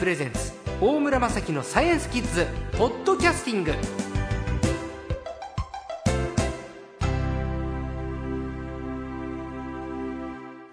プレゼンツ大村雅樹のサイエンスキッズポッドキャスティング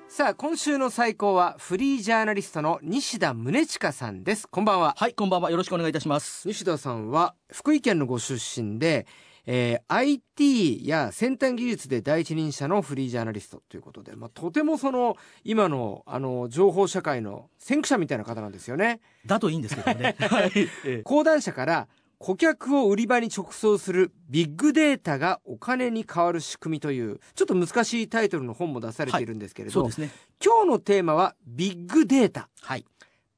さあ今週の最高はフリージャーナリストの西田宗近さんですこんばんははい、こんばんは。よろしくお願いいたします。西田さんは福井県のご出身で、えー IT や先端技術で第一人者のフリージャーナリストということで、まあ、とてもその今のあの情報社会の先駆者みたいな方なんですよね。だといいんですけどね。講談社から顧客を売り場に直送するビッグデータがお金に変わる仕組みというちょっと難しいタイトルの本も出されているんですけれど、そうですね。今日のテーマはビッグデータはい。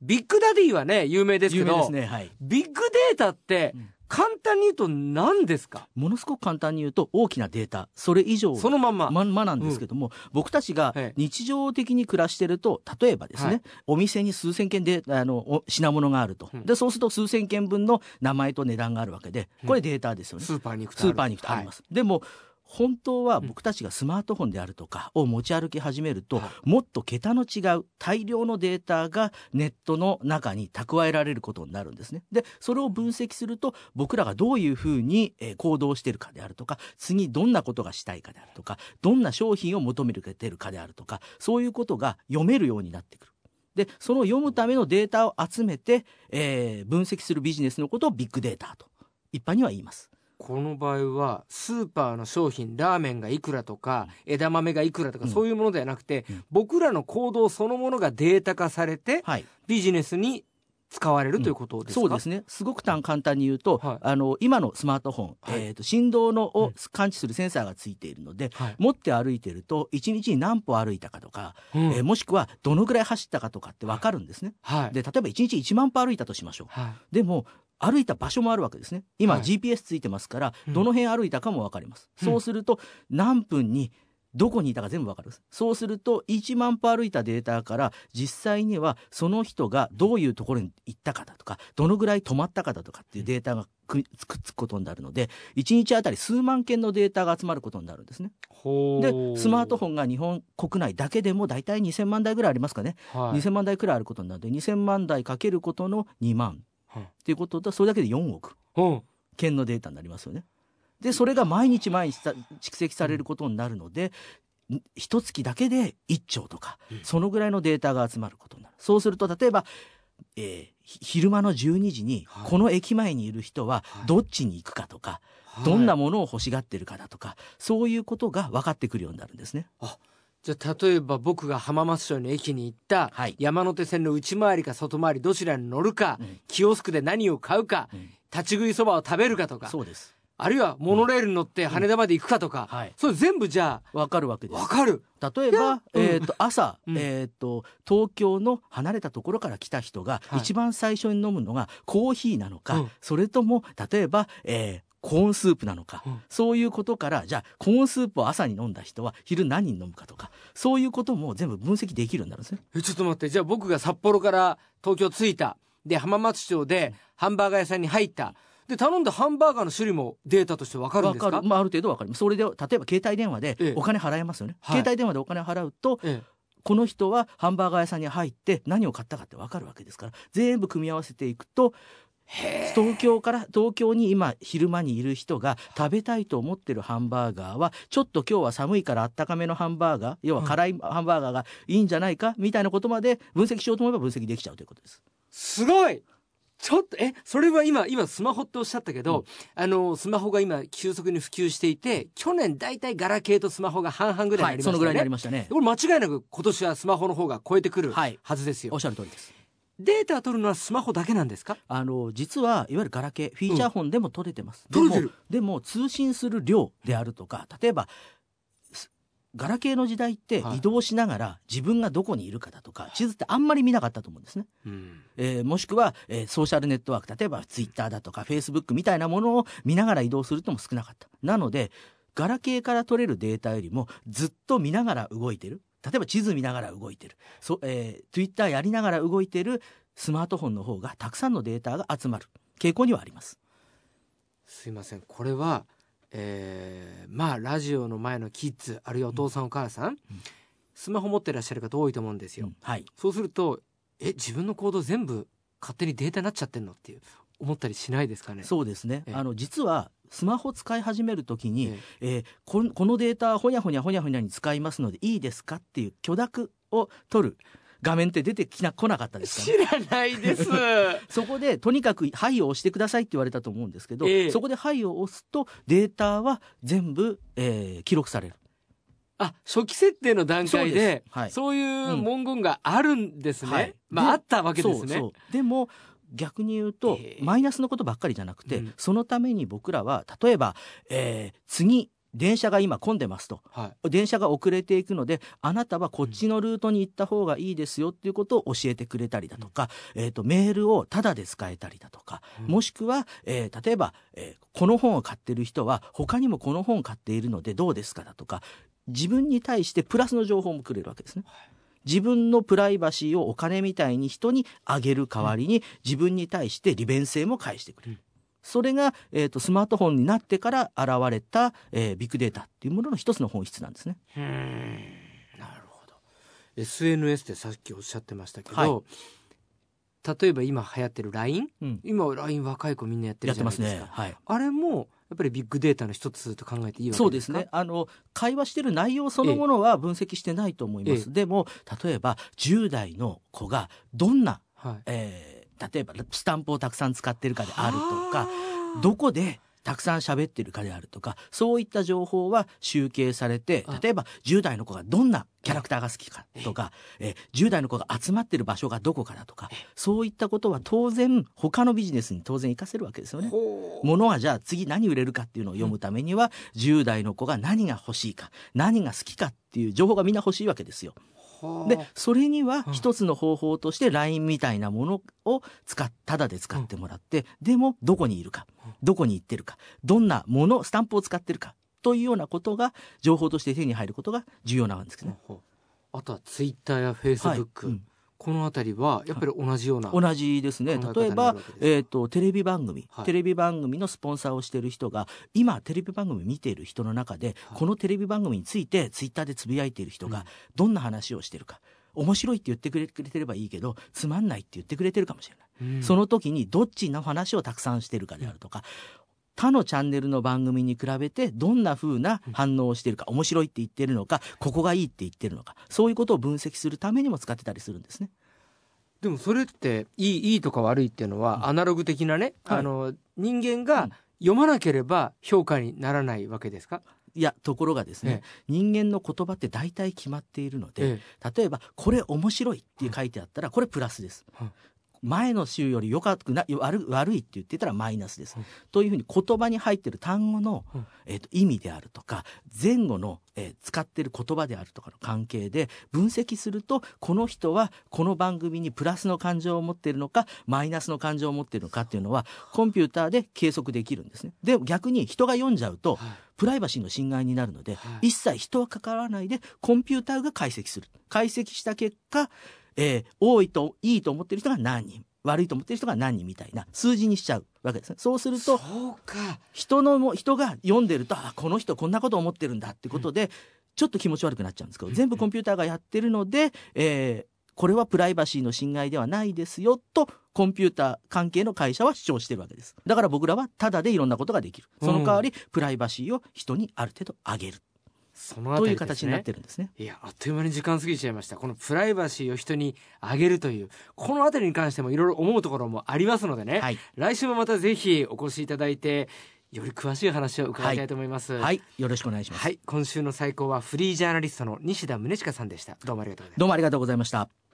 ビッグダディはね有名ですけどね。はい。ビッグデータってうん簡単に言うと何ですか？ものすごく簡単に言うと、大きなデータ、それ以上そのまんま、まんまなんですけども、僕たちがええ。日常的に暮らしてると、例えばですね、はい。お店に数千件で、あの、お品物があると、うん。で、そうすると数千件分の名前と値段があるわけで、これデータですよね。スーパーに行くとスーパーに行くとあります。でも、本当は僕たちがスマートフォンであるとかを持ち歩き始めると、はもっと桁の違う大量のデータがネットの中に蓄えられることになるんですね。で、それを分析すると、僕らがどういうふうにえー行動しているかであるとか、次どんなことがしたいかであるとか、どんな商品を求めてるかであるとか、そういうことが読めるようになってくる。で、その読むためのデータを集めて、えー分析するビジネスのことをビッグデータと一般には言います。この場合はスーパーの商品ラーメンがいくらとか枝豆がいくらとかそういうものではなくて、うん。僕らの行動そのものがデータ化されてはい。ビジネスに使われるということですか、そうですね。すごく単簡単に言うと、はい。あの、今のスマートフォン、はい。えっ、と、振動のうん。を感知するセンサーがついているので、はい。持って歩いてると、1日に何歩歩いたかとか、うん。えーもしくはどのぐらい走ったかとかってわかるんですね。はい。で、例えば1日1万歩歩いたとしましょう。はい。でも、歩いた場所もあるわけですね。今、はい GPS ついてますから、うんどの辺歩いたかもわかります。うんそうすると、何分に、どこにいたか全部わかる。そうすると、1万歩歩いたデータから、実際にはその人がどういうところに行ったかだとか、どのぐらい止まったかだとかっていうデータがくくっつくことになるので、1日あたり数万件のデータが集まることになるんですね。で、スマートフォンが日本国内だけでも大体2000万台ぐらいありますかね。はい2000万台くらいあることになるので、2000万台かけることの2万。はいっていうことと、それだけで4億。うん。件のデータになりますよね。で、それが毎日毎日さ蓄積されることになるので、ん一月だけで1兆とか、うん。そのぐらいのデータが集まることになる。そうすると、例えば、えーひ昼間の12時に、はい。この駅前にいる人ははい。どっちに行くかとか、はい。どんなものを欲しがってるかだとか、そういうことが分かってくるようになるんですね。じゃあ例えば僕が浜松町の駅に行ったはい。山手線の内回りか外回りどちらに乗るか、うん。キオスクで何を買うかうん。立ち食いそばを食べるかとか。そうです。あるいはモノレールに乗って羽田まで行くかとか、はい。それ全部じゃ分かるわけです。あ分。かる。例えば、えっ、と、朝、うん。えっ、と、東京の離れたところから来た人が、はい。一番最初に飲むのがコーヒーなのか、うん。それとも、例えば、えーコーンスープなのか、うん。そういうことから、じゃあ、コーンスープを朝に飲んだ人は昼何人飲むかとか、そういうことも全部分析できるようになるんですね。えちょっと待って。じゃあ僕が札幌から東京着いた。で浜松町でハンバーガー屋さんに入った。で頼んだハンバーガーの種類もデータとして分かるんですか？わまあ、ある程度わかります。それで、例えば携帯電話でええ。お金払えますよね。はい。携帯電話でお金払うと、え。この人はハンバーガー屋さんに入って何を買ったかってわかるわけですから、全部組み合わせていくと、東京から東京に今昼間にいる人が食べたいと思ってるハンバーガーはちょっと今日は寒いからあったかめのハンバーガー要は辛いハンバーガーがいいんじゃないかみたいなことまで分析しようと思えば分析できちゃうということです。すごい。ちょっとえそれは今今スマホっておっしゃったけど、うん。あのスマホが今急速に普及していて去年だいたいガラケーとスマホが半々ぐらいになりましたよね、そのぐらいになりましたね。これ間違いなく今年はスマホの方が超えてくるはい。はずですよ、おっしゃる通りです。データ取るのはスマホだけなんですか？あの実はいわゆるガラケーフィーチャーフォンでも取れてます。取れてる。でもでも通信する量であるとか例えばすガラケーの時代ってはい。移動しながら自分がどこにいるかだとか地図ってあんまり見なかったと思うんですね。うん。えーもしくは、えーソーシャルネットワーク例えばツイッターだとかフェイスブックみたいなものを見ながら移動するとも少なかった。なのでガラケーから取れるデータよりもずっと見ながら動いてる例えば地図見ながら動いてる。そ、えー、ツイッターやりながら動いてるスマートフォンの方がたくさんのデータが集まる。傾向にはあります。すいません。これはえーまあラジオの前のキッズあるいはお父さんお母さん、スマホ持ってらっしゃる方多いと思うんですよ、うんはい。そうするとえ自分の行動全部勝手にデータになっちゃってんのっていう思ったりしないですかね？そうですね、ええ。あの実はスマホ使い始めるときに、ええ。ーこのデータほにゃほにゃほにゃほにゃに使いますのでいいですかっていう許諾を取る画面って出てきな来なかったですかね。知らないです。そこでとにかく「はい」を押してくださいって言われたと思うんですけど、ええ。そこで「はい」を押すとデータは全部、えー記録される。あ初期設定の段階そうでです。はい。そういう文言があるんですね、はい。まあであったわけですね。そうそう。でも逆に言うと、ええ。マイナスのことばっかりじゃなくて、うん。そのために僕らは例えば、えー次電車が今混んでますと。はい。電車が遅れていくのであなたはこっちのルートに行った方がいいですよっていうことを教えてくれたりだとか、えー、とメールをタダで使えたりだとか、うん。もしくは、えー例えば、えーこの本を買ってる人は他にもこの本を買っているのでどうですかだとか自分に対してプラスの情報もくれるわけですね。自分のプライバシーをお金みたいに人にあげる代わりに自分に対して利便性も返してくれる。うんそれが、えー、とスマートフォンになってから現れた、えービッグデータっていうものの一つの本質なんですね。なるほど SNS ってさっきおっしゃってましたけど、はい例えば今流行ってる LINE うん、今 LINE 若い子みんなやってるじゃないですかますね。はい。あれもやっぱりビッグデータの一つと考えていいわけですか？そうですね。あの会話してる内容そのものは分析してないと思います。えでも例えば10代の子がどんな、はいえー例えばスタンプをたくさん使ってるかであるとか。はあどこでたくさん喋ってるかであるとかそういった情報は集計されてあ。例えば10代の子がどんなキャラクターが好きかとか、え10代の子が集まってる場所がどこかだとかそういったことは当然他のビジネスに当然活かせるわけですよね。ほう。物はじゃあ次何売れるかっていうのを読むためには10代の子が何が欲しいか何が好きかっていう情報がみんな欲しいわけですよ。はあ。でそれにはうん。一つの方法として LINE みたいなものを使っただで使ってもらって、でもどこにいるかうん。どこに行ってるかどんなものスタンプを使ってるかというようなことが情報として手に入ることが重要なんですね。ほうほう。あとはツイッターやフェイスブック、はい。うんこのあたりはやっぱり同じような、同じですね。例えばえー、とテレビ番組、はい。テレビ番組のスポンサーをしている人が今テレビ番組見ている人の中で、はい。このテレビ番組についてツイッターでつぶやいている人うん。がどんな話をしてるか。面白いって言ってくれくれてればいいけどつまんないって言ってくれてるかもしれない。うん。その時にどっちの話をたくさんしてるかであるとか、他のチャンネルの番組に比べてどんな風な反応をしているか、面白いって言ってるのか、ここがいいって言ってるのか、そういうことを分析するためにも使ってたりするんですね。でもそれっていいいいとか悪いっていうのは、うん。アナログ的なね、はい。あの人間うがん。読まなければ評価にならないわけですか、いや、ところがですね、人間の言葉って大体決まっているので、え例えば、これ面白いって書いてあったら、これプラスです。はい前の週より良かくな悪悪いって言ってたらマイナスです。はいというふうに言葉に入ってる単語の、はいえーと意味であるとか前後の、えー使ってる言葉であるとかの関係で分析するとこの人はこの番組にプラスの感情を持っているのかマイナスの感情を持っているのかっていうのはコンピューターで計測できるんですね。で逆に人が読んじゃうとはい。プライバシーの侵害になるので、はい。一切人は関わらないでコンピューターが解析する。解析した結果、えー多いといいと思ってる人が何人悪いと思ってる人が何人みたいな数字にしちゃうわけですね。そうすると人のも人が読んでるとあこの人こんなこと思ってるんだってことで、ちょっと気持ち悪くなっちゃうんですけど全部コンピューターがやってるので、えーこれはプライバシーの侵害ではないですよとコンピューター関係の会社は主張してるわけです。だから僕らはタダでいろんなことができる。その代わりプライバシーを人にある程度上げるそのあという形になってるんですね。いやあっという間に時間過ぎちゃいました。このプライバシーを人にあげるというこのあたりに関してもいろいろ思うところもありますのでね、はい、来週もまたぜひお越しいただいてより詳しい話を伺いたいと思います。はい、よろしくお願いします。はい。今週の最高はフリージャーナリストの西田宗近さんでした。どうもありがとうございました。どうもありがとうございました。